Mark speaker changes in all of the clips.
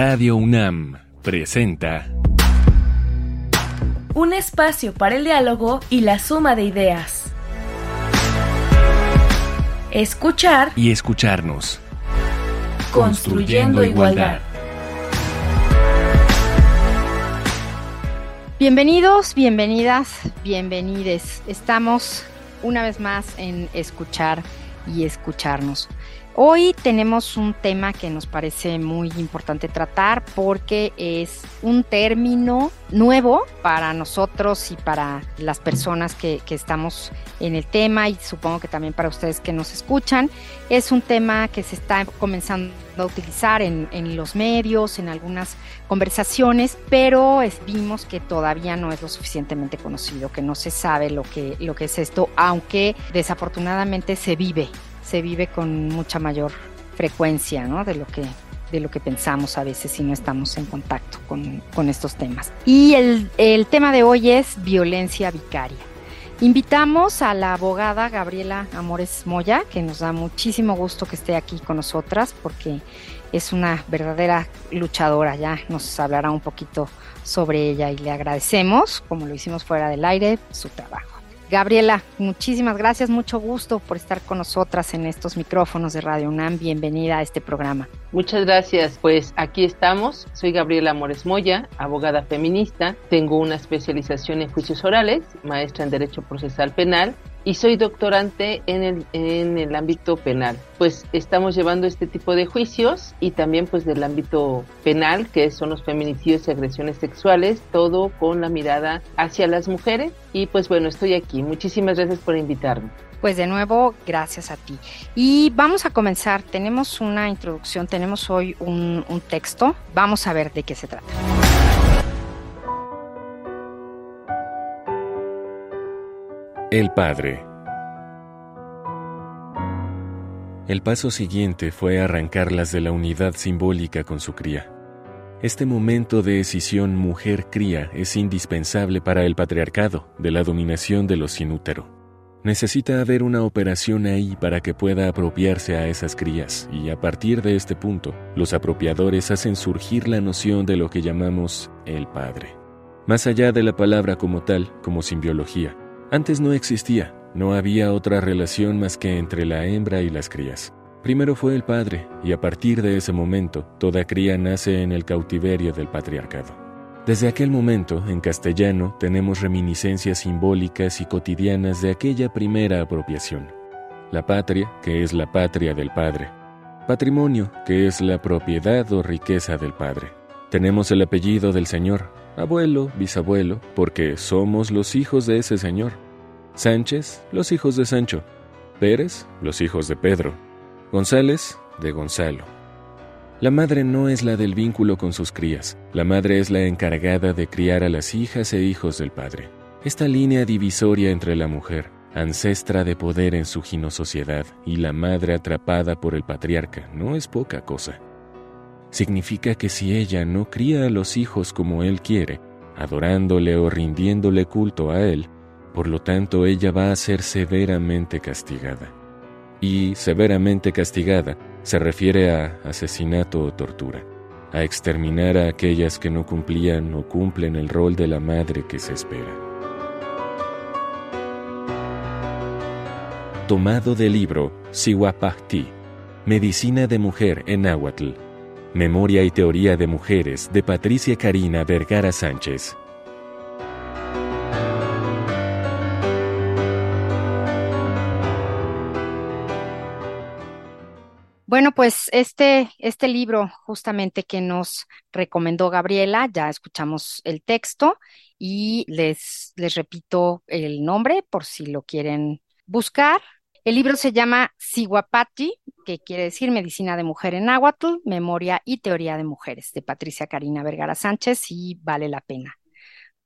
Speaker 1: Radio UNAM presenta
Speaker 2: Un espacio para el diálogo y la suma de ideas. Escuchar
Speaker 1: y escucharnos.
Speaker 2: Construyendo igualdad.
Speaker 3: Bienvenidos, bienvenidas, bienvenides. Estamos una vez más en escuchar y escucharnos. Hoy tenemos un tema que nos parece muy importante tratar porque es un término nuevo para nosotros y para las personas que, estamos en el tema y supongo que también para ustedes que nos escuchan. Es un tema que se está comenzando a utilizar en, los medios, en algunas conversaciones, pero vimos que todavía no es lo suficientemente conocido, que no se sabe lo que, lo que es esto, aunque desafortunadamente se vive se vive con mucha mayor frecuencia ¿no? de, lo que, de lo que pensamos a veces si no estamos en contacto con, con estos temas. Y el, el tema de hoy es violencia vicaria. Invitamos a la abogada Gabriela Amores Moya, que nos da muchísimo gusto que esté aquí con nosotras porque es una verdadera luchadora, ya nos hablará un poquito sobre ella y le agradecemos, como lo hicimos fuera del aire, su trabajo. Gabriela, muchísimas gracias, mucho gusto por estar con nosotras en estos micrófonos de Radio UNAM. Bienvenida a este programa.
Speaker 4: Muchas gracias, pues aquí estamos. Soy Gabriela Mores Moya, abogada feminista. Tengo una especialización en juicios orales, maestra en Derecho Procesal Penal y soy doctorante en el, en el ámbito penal. Pues estamos llevando este tipo de juicios y también pues del ámbito penal, que son los feminicidios y agresiones sexuales, todo con la mirada hacia las mujeres. Y pues bueno, estoy aquí. Muchísimas gracias por invitarme.
Speaker 3: Pues de nuevo, gracias a ti. Y vamos a comenzar. Tenemos una introducción, tenemos hoy un, un texto. Vamos a ver de qué se trata.
Speaker 1: El padre. El paso siguiente fue arrancarlas de la unidad simbólica con su cría. Este momento de decisión mujer-cría es indispensable para el patriarcado de la dominación de los sin útero. Necesita haber una operación ahí para que pueda apropiarse a esas crías y a partir de este punto, los apropiadores hacen surgir la noción de lo que llamamos el padre. Más allá de la palabra como tal, como simbiología, antes no existía, no había otra relación más que entre la hembra y las crías. Primero fue el padre, y a partir de ese momento, toda cría nace en el cautiverio del patriarcado. Desde aquel momento, en castellano, tenemos reminiscencias simbólicas y cotidianas de aquella primera apropiación. La patria, que es la patria del padre. Patrimonio, que es la propiedad o riqueza del padre. Tenemos el apellido del Señor, abuelo, bisabuelo, porque somos los hijos de ese señor. Sánchez, los hijos de Sancho. Pérez, los hijos de Pedro. González, de Gonzalo. La madre no es la del vínculo con sus crías, la madre es la encargada de criar a las hijas e hijos del padre. Esta línea divisoria entre la mujer, ancestra de poder en su sociedad, y la madre atrapada por el patriarca, no es poca cosa significa que si ella no cría a los hijos como él quiere, adorándole o rindiéndole culto a él, por lo tanto ella va a ser severamente castigada. Y severamente castigada se refiere a asesinato o tortura, a exterminar a aquellas que no cumplían o cumplen el rol de la madre que se espera. Tomado del libro Siwapahti, Medicina de Mujer en Náhuatl, Memoria y Teoría de Mujeres de Patricia Karina Vergara Sánchez.
Speaker 3: Bueno, pues este, este libro justamente que nos recomendó Gabriela, ya escuchamos el texto y les, les repito el nombre por si lo quieren buscar. El libro se llama Siguapati, que quiere decir Medicina de Mujer en Náhuatl, Memoria y Teoría de Mujeres, de Patricia Karina Vergara Sánchez, y vale la pena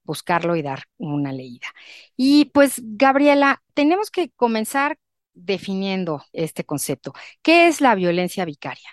Speaker 3: buscarlo y dar una leída. Y pues, Gabriela, tenemos que comenzar definiendo este concepto. ¿Qué es la violencia vicaria?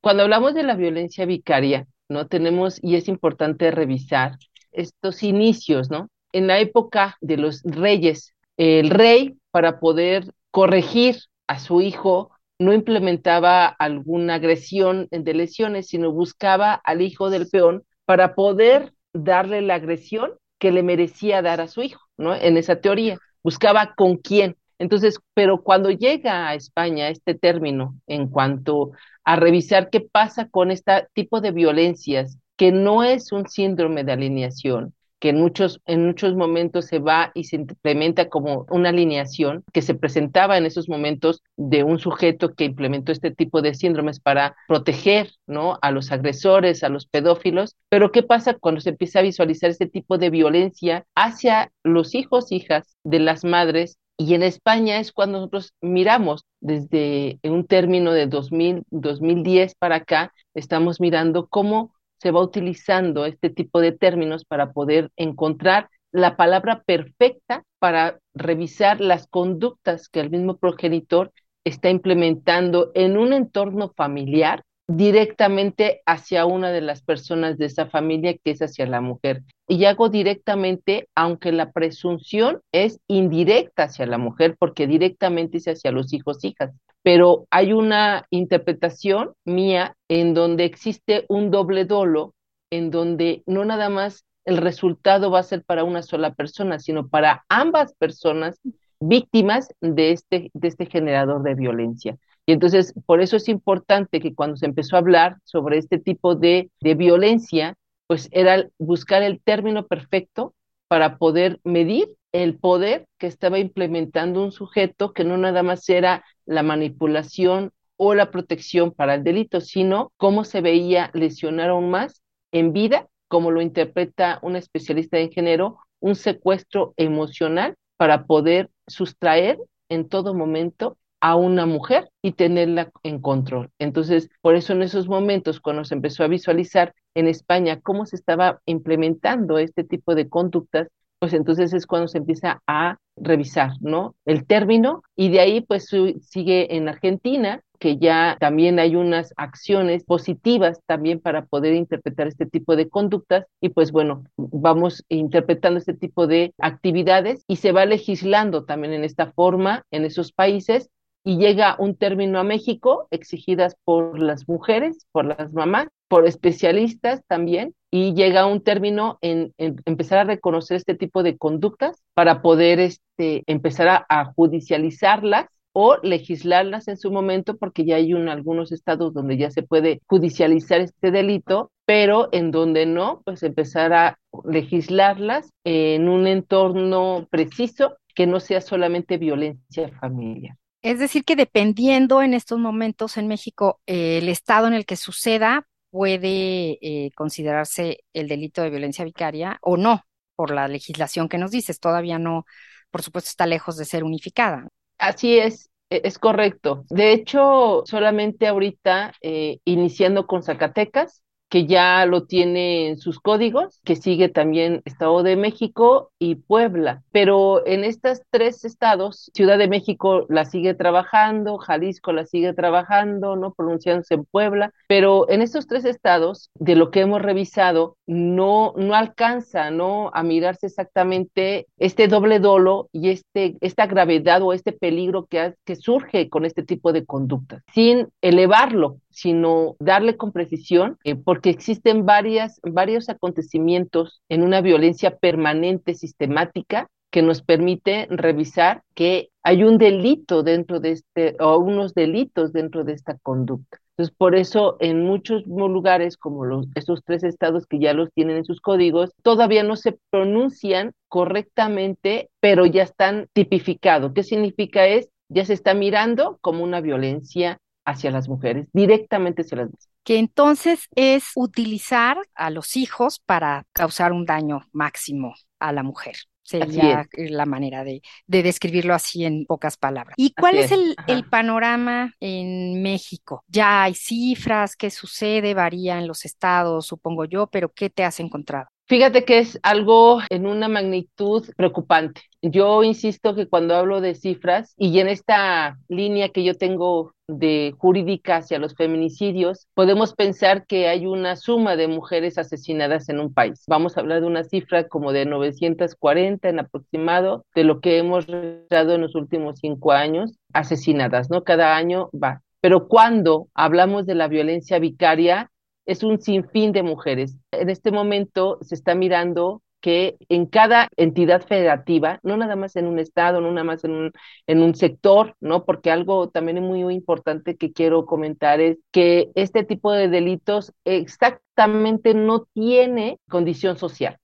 Speaker 4: Cuando hablamos de la violencia vicaria, ¿no? Tenemos, y es importante revisar estos inicios, ¿no? En la época de los reyes, el rey, para poder corregir a su hijo no implementaba alguna agresión de lesiones, sino buscaba al hijo del peón para poder darle la agresión que le merecía dar a su hijo, ¿no? En esa teoría, buscaba con quién. Entonces, pero cuando llega a España este término en cuanto a revisar qué pasa con este tipo de violencias, que no es un síndrome de alineación, que en muchos, en muchos momentos se va y se implementa como una alineación que se presentaba en esos momentos de un sujeto que implementó este tipo de síndromes para proteger ¿no? a los agresores, a los pedófilos. Pero ¿qué pasa cuando se empieza a visualizar este tipo de violencia hacia los hijos, hijas de las madres? Y en España es cuando nosotros miramos desde un término de 2000, 2010 para acá, estamos mirando cómo se va utilizando este tipo de términos para poder encontrar la palabra perfecta para revisar las conductas que el mismo progenitor está implementando en un entorno familiar directamente hacia una de las personas de esa familia que es hacia la mujer. Y hago directamente, aunque la presunción es indirecta hacia la mujer, porque directamente es hacia los hijos, hijas pero hay una interpretación mía en donde existe un doble dolo, en donde no nada más el resultado va a ser para una sola persona, sino para ambas personas víctimas de este, de este generador de violencia. Y entonces, por eso es importante que cuando se empezó a hablar sobre este tipo de, de violencia, pues era buscar el término perfecto para poder medir el poder que estaba implementando un sujeto que no nada más era la manipulación o la protección para el delito, sino cómo se veía lesionar aún más en vida, como lo interpreta un especialista en género, un secuestro emocional para poder sustraer en todo momento a una mujer y tenerla en control. Entonces, por eso en esos momentos, cuando se empezó a visualizar en España cómo se estaba implementando este tipo de conductas, pues entonces es cuando se empieza a revisar, ¿no? El término y de ahí pues sigue en Argentina, que ya también hay unas acciones positivas también para poder interpretar este tipo de conductas y pues bueno, vamos interpretando este tipo de actividades y se va legislando también en esta forma en esos países y llega un término a México exigidas por las mujeres, por las mamás, por especialistas también, y llega un término en, empezar a reconocer este tipo de conductas para poder este, empezar a, judicializarlas o legislarlas en su momento, porque ya hay un, algunos estados donde ya se puede judicializar este delito, pero en donde no, pues empezar a legislarlas en un entorno preciso que no sea solamente violencia familiar.
Speaker 3: Es decir, que dependiendo en estos momentos en México eh, el estado en el que suceda, puede eh, considerarse el delito de violencia vicaria o no, por la legislación que nos dices. Todavía no, por supuesto, está lejos de ser unificada.
Speaker 4: Así es, e-, es correcto. De hecho, solamente ahorita, eh, iniciando con Zacatecas, que ya lo tiene en sus códigos, que sigue también Estado de México y Puebla. Pero en estos tres estados, Ciudad de México la sigue trabajando, Jalisco la sigue trabajando, ¿no? Pronunciándose en Puebla, pero en estos tres estados, de lo que hemos revisado, no, no alcanza, ¿no? A mirarse exactamente este doble dolo y este, esta gravedad o este peligro que, que surge con este tipo de conductas, sin elevarlo, sino darle con precisión, eh, porque existen varias, varios acontecimientos en una violencia permanente, sistemática, que nos permite revisar que hay un delito dentro de este, o unos delitos dentro de esta conducta. Entonces, por eso en muchos lugares, como los, estos tres estados que ya los tienen en sus códigos, todavía no se pronuncian correctamente, pero ya están tipificados. ¿Qué significa es? Ya se está mirando como una violencia hacia las mujeres, directamente hacia las mujeres.
Speaker 3: Que entonces es utilizar a los hijos para causar un daño máximo a la mujer. Sería la manera de, describirlo así en pocas palabras. ¿Y cuál es, el, el, panorama en México? Ya hay cifras, ¿qué sucede? Varía en los estados, supongo yo, pero ¿qué te has encontrado?
Speaker 4: Fíjate que es algo en una magnitud preocupante. Yo insisto que cuando hablo de cifras y en esta línea que yo tengo de jurídica hacia los feminicidios, podemos pensar que hay una suma de mujeres asesinadas en un país. Vamos a hablar de una cifra como de 940 en aproximado de lo que hemos registrado en los últimos cinco años asesinadas, ¿no? Cada año va. pero cuando hablamos de la violencia vicaria, es un sinfín de mujeres. En este momento se está mirando que en cada entidad federativa, no nada más en un estado, no nada más en un, en un sector, ¿no? Porque algo también muy, muy importante que quiero comentar es que este tipo de delitos exactamente no tiene condición social.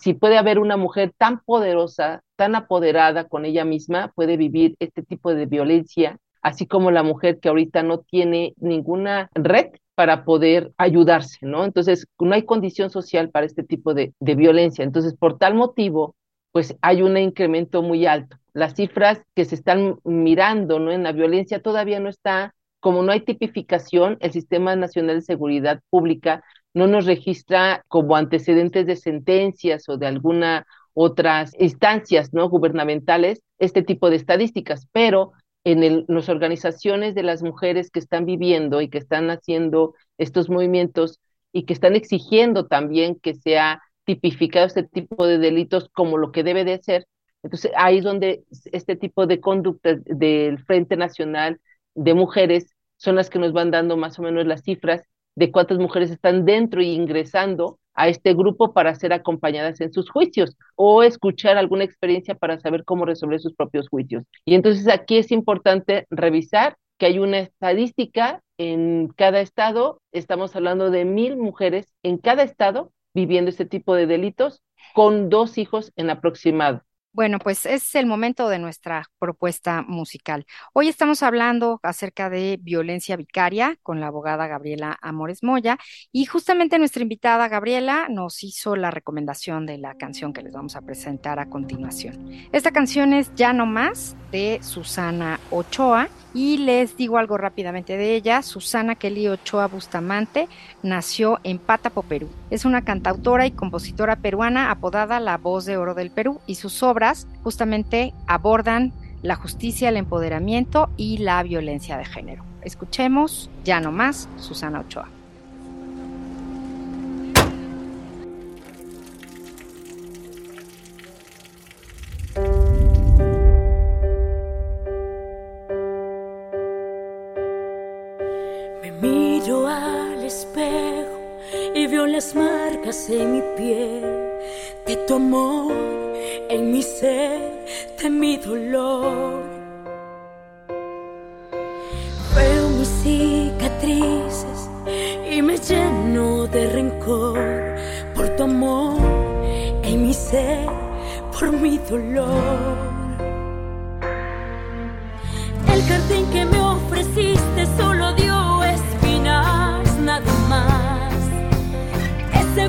Speaker 4: Si puede haber una mujer tan poderosa, tan apoderada con ella misma, puede vivir este tipo de violencia, así como la mujer que ahorita no tiene ninguna red para poder ayudarse, ¿no? Entonces, no hay condición social para este tipo de, violencia. Entonces, por tal motivo, pues hay un incremento muy alto. Las cifras que se están mirando, ¿no? En la violencia todavía no está, como no hay tipificación, el Sistema Nacional de Seguridad Pública no nos registra como antecedentes de sentencias o de alguna otras instancias no gubernamentales este tipo de estadísticas, pero en las organizaciones de las mujeres que están viviendo y que están haciendo estos movimientos y que están exigiendo también que sea tipificado este tipo de delitos como lo que debe de ser. Entonces, ahí es donde este tipo de conductas del Frente Nacional de Mujeres son las que nos van dando más o menos las cifras de cuántas mujeres están dentro y ingresando a este grupo para ser acompañadas en sus juicios o escuchar alguna experiencia para saber cómo resolver sus propios juicios. Y entonces aquí es importante revisar que hay una estadística en cada estado, estamos hablando de mil mujeres en cada estado viviendo este tipo de delitos con dos hijos en aproximado.
Speaker 3: Bueno, pues es el momento de nuestra propuesta musical. Hoy estamos hablando acerca de violencia vicaria con la abogada Gabriela Amores Moya y justamente nuestra invitada Gabriela nos hizo la recomendación de la canción que les vamos a presentar a continuación. Esta canción es Ya no más de Susana Ochoa y les digo algo rápidamente de ella. Susana Kelly Ochoa Bustamante nació en Pátapo, Perú. Es una cantautora y compositora peruana apodada La Voz de Oro del Perú y sus obras justamente abordan la justicia, el empoderamiento y la violencia de género. Escuchemos ya no más Susana Ochoa.
Speaker 5: las marcas en mi piel de tu amor, en mi ser, de mi dolor. Veo mis cicatrices y me lleno de rencor por tu amor, en mi ser, por mi dolor. El jardín que me ofreciste solo dio espinas, nada más ese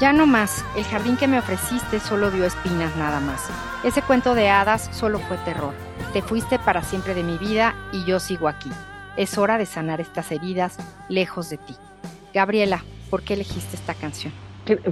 Speaker 5: Ya no más, el jardín que me ofreciste solo dio espinas nada más. Ese cuento de hadas solo fue terror. Te fuiste para siempre de mi vida y yo sigo aquí. Es hora de sanar estas heridas lejos de ti.
Speaker 3: Gabriela, ¿por qué elegiste esta canción?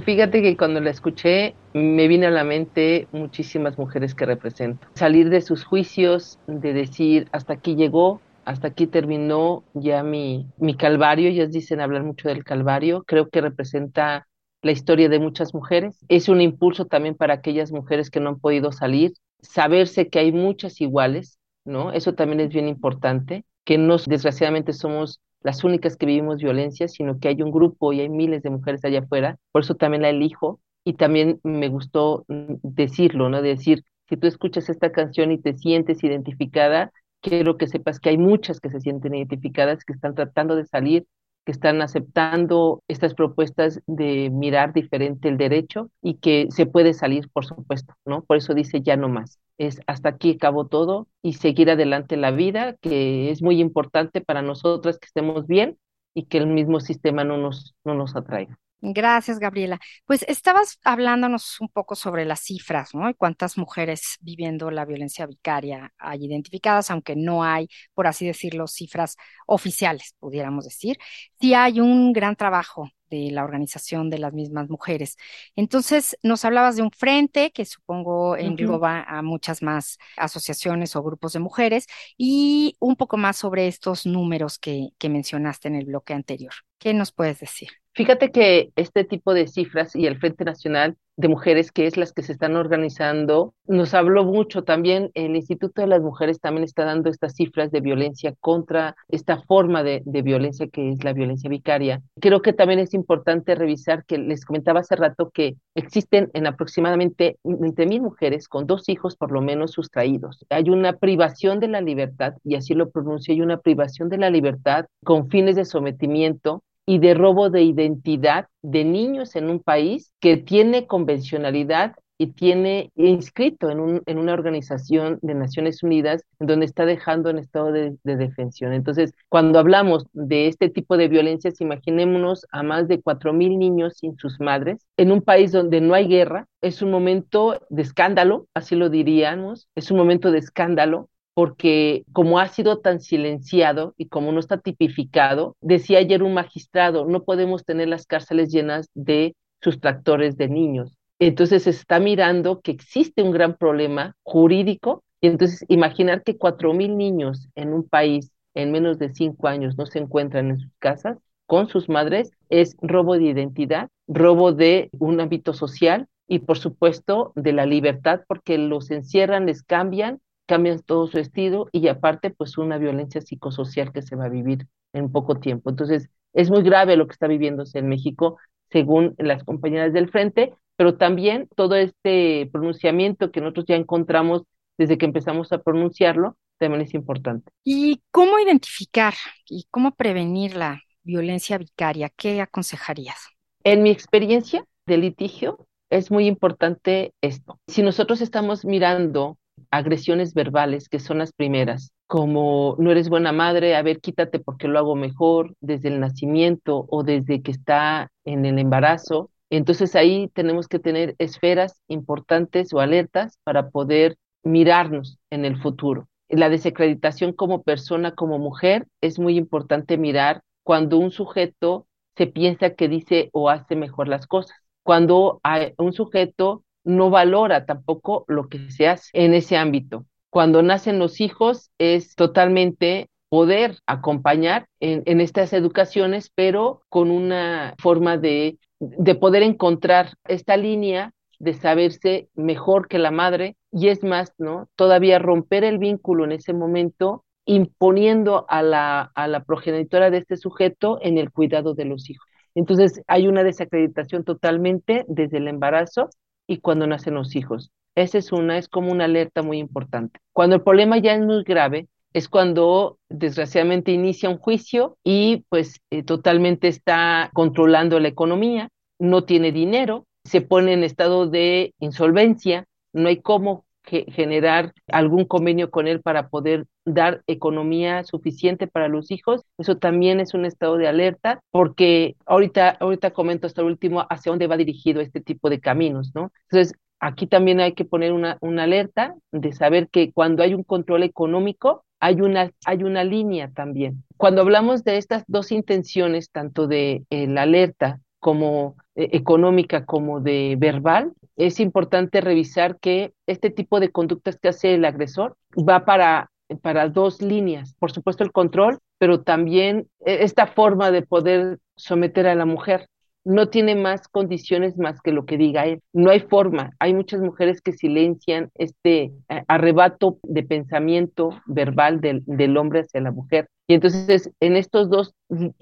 Speaker 4: Fíjate que cuando la escuché me vino a la mente muchísimas mujeres que represento. Salir de sus juicios, de decir hasta aquí llegó, hasta aquí terminó ya mi, mi calvario, ellas dicen hablar mucho del calvario, creo que representa la historia de muchas mujeres. Es un impulso también para aquellas mujeres que no han podido salir, saberse que hay muchas iguales, ¿no? Eso también es bien importante, que no desgraciadamente somos las únicas que vivimos violencia, sino que hay un grupo y hay miles de mujeres allá afuera, por eso también la elijo y también me gustó mm, decirlo, ¿no? decir, si tú escuchas esta canción y te sientes identificada, quiero que sepas que hay muchas que se sienten identificadas, que están tratando de salir que están aceptando estas propuestas de mirar diferente el derecho y que se puede salir, por supuesto, ¿no? Por eso dice ya no más. Es hasta aquí acabó todo y seguir adelante la vida, que es muy importante para nosotras que estemos bien y que el mismo sistema no nos, no nos atraiga.
Speaker 3: Gracias, Gabriela. Pues estabas hablándonos un poco sobre las cifras, ¿no? Y cuántas mujeres viviendo la violencia vicaria hay identificadas, aunque no hay, por así decirlo, cifras oficiales, pudiéramos decir. Sí hay un gran trabajo de la organización de las mismas mujeres. Entonces, nos hablabas de un frente que supongo engloba a muchas más asociaciones o grupos de mujeres y un poco más sobre estos números que, que mencionaste en el bloque anterior. ¿Qué nos puedes decir?
Speaker 4: Fíjate que este tipo de cifras y el Frente Nacional de Mujeres, que es las que se están organizando, nos habló mucho también. El Instituto de las Mujeres también está dando estas cifras de violencia contra esta forma de, violencia que es la violencia vicaria. Creo que también es importante revisar que les comentaba hace rato que existen en aproximadamente 20 mil mujeres con dos hijos por lo menos sustraídos. Hay una privación de la libertad, y así lo pronuncio, hay una privación de la libertad con fines de sometimiento y de robo de identidad de niños en un país que tiene convencionalidad y tiene inscrito en, un, en una organización de Naciones Unidas donde está dejando en estado de, de defensión. Entonces, cuando hablamos de este tipo de violencias, imaginémonos a más de cuatro mil niños sin sus madres en un país donde no hay guerra. Es un momento de escándalo, así lo diríamos, es un momento de escándalo porque como ha sido tan silenciado y como no está tipificado, decía ayer un magistrado, no podemos tener las cárceles llenas de sustractores de niños. Entonces se está mirando que existe un gran problema jurídico y entonces imaginar que cuatro mil niños en un país en menos de cinco años no se encuentran en sus casas con sus madres es robo de identidad, robo de un ámbito social y por supuesto de la libertad porque los encierran, les cambian cambian todo su estilo y aparte pues una violencia psicosocial que se va a vivir en poco tiempo. Entonces es muy grave lo que está viviéndose en México según las compañeras del frente, pero también todo este pronunciamiento que nosotros ya encontramos desde que empezamos a pronunciarlo también es importante.
Speaker 3: ¿Y cómo identificar y cómo prevenir la violencia vicaria? ¿Qué aconsejarías?
Speaker 4: En mi experiencia de litigio es muy importante esto. Si nosotros estamos mirando agresiones verbales, que son las primeras, como no eres buena madre, a ver, quítate porque lo hago mejor, desde el nacimiento o desde que está en el embarazo. Entonces ahí tenemos que tener esferas importantes o alertas para poder mirarnos en el futuro. La desacreditación como persona, como mujer, es muy importante mirar cuando un sujeto se piensa que dice o hace mejor las cosas. Cuando hay un sujeto no valora tampoco lo que se hace en ese ámbito. Cuando nacen los hijos es totalmente poder acompañar en, estas educaciones, pero con una forma de, de poder encontrar esta línea de saberse mejor que la madre y es más, ¿no? Todavía romper el vínculo en ese momento imponiendo a la progenitora de este sujeto en el cuidado de los hijos. Entonces hay una desacreditación totalmente desde el embarazo y cuando nacen los hijos. Esa es una, es como una alerta muy importante. Cuando el problema ya es muy grave, es cuando desgraciadamente inicia un juicio y pues eh, totalmente está controlando la economía, no tiene dinero, se pone en estado de insolvencia, no hay cómo generar algún convenio con él para poder dar economía suficiente para los hijos. Eso también es un estado de alerta porque ahorita, ahorita comento hasta el último hacia dónde va dirigido este tipo de caminos, ¿no? Entonces, aquí también hay que poner una, una alerta de saber que cuando hay un control económico, hay una, hay una línea también. Cuando hablamos de estas dos intenciones, tanto de eh, la alerta como eh, económica como de verbal, es importante revisar que este tipo de conductas que hace el agresor va para, para dos líneas. Por supuesto, el control, pero también e, esta forma de poder someter a la mujer no tiene más condiciones más que lo que diga él. No hay forma. Hay muchas mujeres que silencian este eh, arrebato de pensamiento verbal del, del, hombre hacia la mujer. Y entonces, en estos dos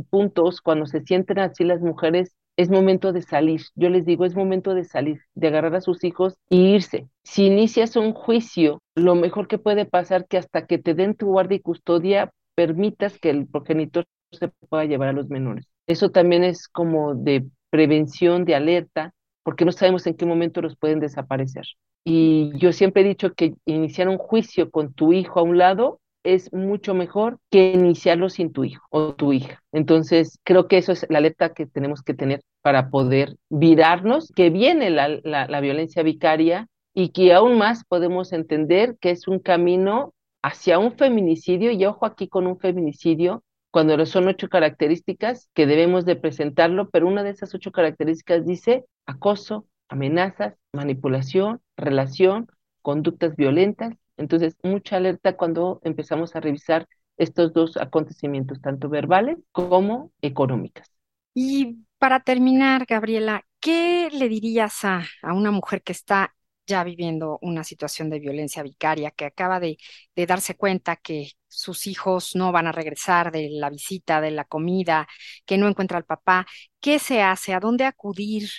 Speaker 4: puntos, cuando se sienten así las mujeres, es momento de salir. Yo les digo, es momento de salir, de agarrar a sus hijos y irse. Si inicias un juicio, lo mejor que puede pasar que hasta que te den tu guardia y custodia, permitas que el progenitor se pueda llevar a los menores. Eso también es como de prevención, de alerta, porque no sabemos en qué momento los pueden desaparecer. Y yo siempre he dicho que iniciar un juicio con tu hijo a un lado es mucho mejor que iniciarlo sin tu hijo o tu hija. Entonces, creo que eso es la alerta que tenemos que tener para poder virarnos, que viene la, la, violencia vicaria y que aún más podemos entender que es un camino hacia un feminicidio, y ojo aquí con un feminicidio, cuando son ocho características que debemos de presentarlo, pero una de esas ocho características dice acoso, amenazas, manipulación, relación, conductas violentas. Entonces, mucha alerta cuando empezamos a revisar estos dos acontecimientos, tanto verbales como económicas.
Speaker 3: Y para terminar, Gabriela, ¿qué le dirías a, a una mujer que está ya viviendo una situación de violencia vicaria, que acaba de, de, darse cuenta que sus hijos no van a regresar de la visita, de la comida, que no encuentra al papá, ¿qué se hace? ¿A dónde acudir?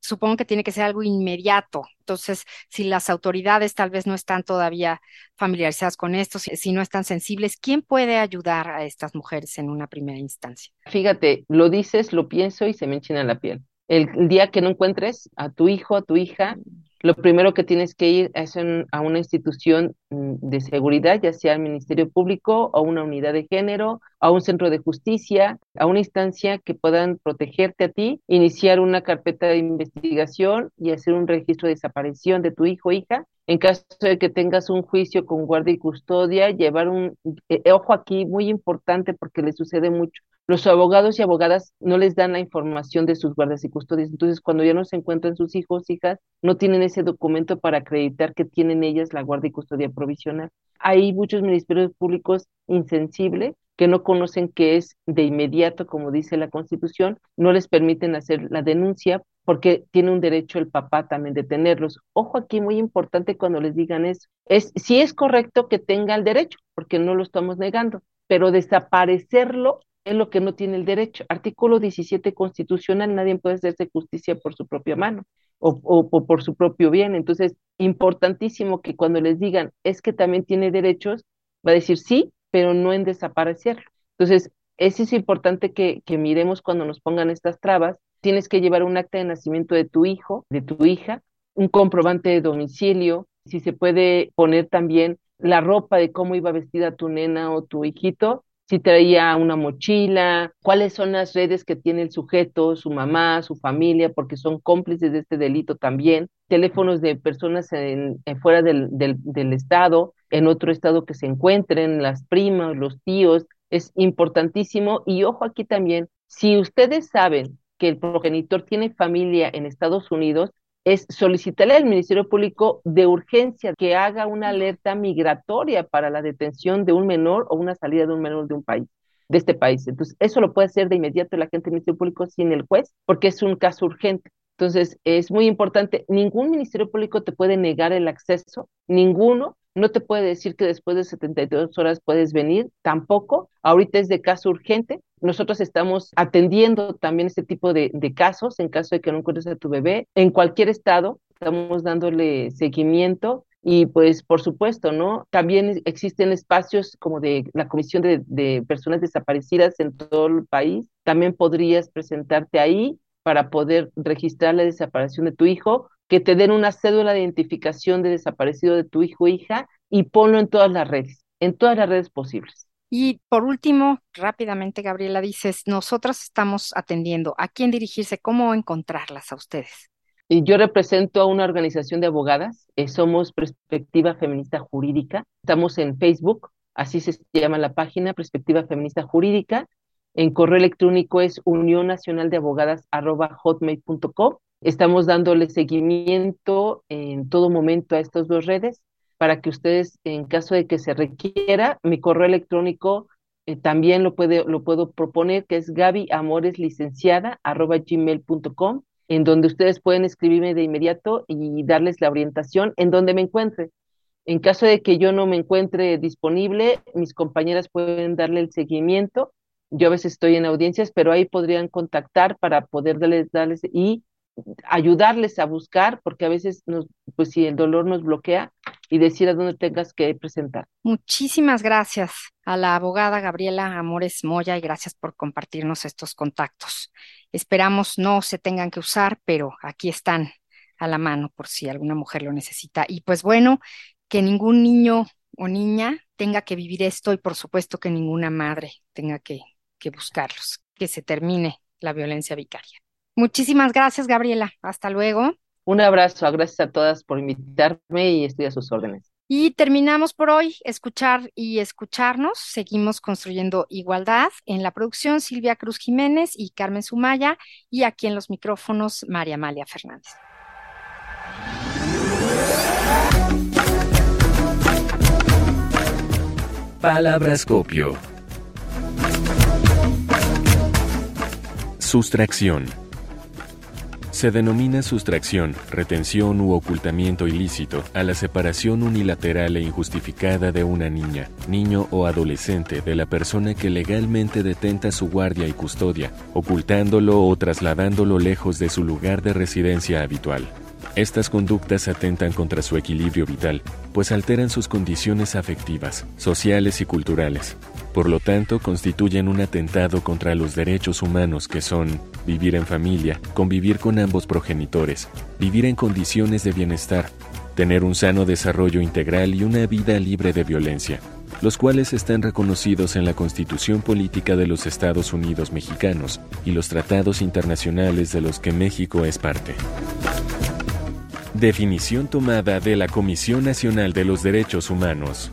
Speaker 3: Supongo que tiene que ser algo inmediato. Entonces, si las autoridades tal vez no están todavía familiarizadas con esto, si, no están sensibles, ¿quién puede ayudar a estas mujeres en una primera instancia?
Speaker 4: Fíjate, lo dices, lo pienso y se me enchina la piel. El día que no encuentres a tu hijo, a tu hija, lo primero que tienes que ir es a una institución mm, de seguridad, ya sea el Ministerio Público, a una unidad de género, a un centro de justicia, a una instancia que puedan protegerte a ti, iniciar una carpeta de investigación y hacer un registro de desaparición de tu hijo o hija. En caso de que tengas un juicio con guardia y custodia, llevar un, eh, ojo aquí, muy importante porque le sucede mucho los abogados y abogadas no les dan la información de sus guardas y custodias. Entonces, cuando ya no se encuentran sus hijos, hijas, no tienen ese documento para acreditar que tienen ellas la guardia y custodia provisional. Hay muchos ministerios públicos insensibles que no conocen que es de inmediato, como dice la Constitución, no les permiten hacer la denuncia porque tiene un derecho el papá también de tenerlos. Ojo aquí, muy importante cuando les digan eso. Es si es correcto que tenga el derecho, porque no lo estamos negando, pero desaparecerlo es lo que no tiene el derecho. Artículo 17 constitucional, nadie puede hacerse justicia por su propia mano o, o, o, por su propio bien. Entonces, importantísimo que cuando les digan, es que también tiene derechos, va a decir sí, pero no en desaparecerlo. Entonces, eso es importante que, que miremos cuando nos pongan estas trabas. Tienes que llevar un acta de nacimiento de tu hijo, de tu hija, un comprobante de domicilio, si se puede poner también la ropa de cómo iba vestida tu nena o tu hijito, si traía una mochila, cuáles son las redes que tiene el sujeto, su mamá, su familia, porque son cómplices de este delito también, teléfonos de personas en, fuera del, del, del, estado, en otro estado que se encuentren, las primas, los tíos, es importantísimo. Y ojo aquí también, si ustedes saben que el progenitor tiene familia en Estados Unidos, es solicitarle al Ministerio Público de urgencia que haga una alerta migratoria para la detención de un menor o una salida de un menor de un país, de este país. Entonces, eso lo puede hacer de inmediato el agente del Ministerio Público sin el juez, porque es un caso urgente. Entonces, es muy importante, ningún Ministerio Público te puede negar el acceso, ninguno, no te puede decir que después de 72 horas puedes venir, tampoco. Ahorita es de caso urgente. Nosotros estamos atendiendo también este tipo de, casos en caso de que no encuentres a tu bebé. En cualquier estado estamos dándole seguimiento y pues por supuesto, ¿no? También existen espacios como de la Comisión de, de, Personas Desaparecidas en todo el país. También podrías presentarte ahí para poder registrar la desaparición de tu hijo que te den una cédula de identificación de desaparecido de tu hijo o hija y ponlo en todas las redes, en todas las redes posibles.
Speaker 3: Y por último, rápidamente, Gabriela, dices, nosotras estamos atendiendo. ¿A quién dirigirse? ¿Cómo encontrarlas a ustedes?
Speaker 4: Y yo represento a una organización de abogadas, eh, somos Perspectiva Feminista Jurídica, estamos en Facebook, así se llama la página, Perspectiva Feminista Jurídica. En correo electrónico es unionnacionaldeabogadas.hotmail.com. Estamos dándole seguimiento en todo momento a estas dos redes para que ustedes, en caso de que se requiera, mi correo electrónico eh, también lo, puede, lo puedo proponer, que es gabiamoreslicenciada.gmail.com, en donde ustedes pueden escribirme de inmediato y darles la orientación en donde me encuentre. En caso de que yo no me encuentre disponible, mis compañeras pueden darle el seguimiento. Yo a veces estoy en audiencias, pero ahí podrían contactar para poder darles, darles y ayudarles a buscar, porque a veces, nos, pues si el dolor nos bloquea, y decir a dónde tengas que presentar.
Speaker 3: Muchísimas gracias a la abogada Gabriela Amores Moya y gracias por compartirnos estos contactos. Esperamos no se tengan que usar, pero aquí están a la mano por si alguna mujer lo necesita. Y pues bueno, que ningún niño o niña tenga que vivir esto y por supuesto que ninguna madre tenga que, que buscarlos, que se termine la violencia vicaria. Muchísimas gracias, Gabriela. Hasta luego.
Speaker 4: Un abrazo, gracias a todas por invitarme y estoy a sus órdenes.
Speaker 3: Y terminamos por hoy, escuchar y escucharnos. Seguimos construyendo igualdad. En la producción, Silvia Cruz Jiménez y Carmen Sumaya. Y aquí en los micrófonos, María Amalia Fernández.
Speaker 1: Palabrascopio. Sustracción. Se denomina sustracción, retención u ocultamiento ilícito a la separación unilateral e injustificada de una niña, niño o adolescente de la persona que legalmente detenta su guardia y custodia, ocultándolo o trasladándolo lejos de su lugar de residencia habitual. Estas conductas atentan contra su equilibrio vital, pues alteran sus condiciones afectivas, sociales y culturales. Por lo tanto, constituyen un atentado contra los derechos humanos que son vivir en familia, convivir con ambos progenitores, vivir en condiciones de bienestar, tener un sano desarrollo integral y una vida libre de violencia, los cuales están reconocidos en la Constitución Política de los Estados Unidos Mexicanos y los tratados internacionales de los que México es parte. Definición tomada de la Comisión Nacional de los Derechos Humanos.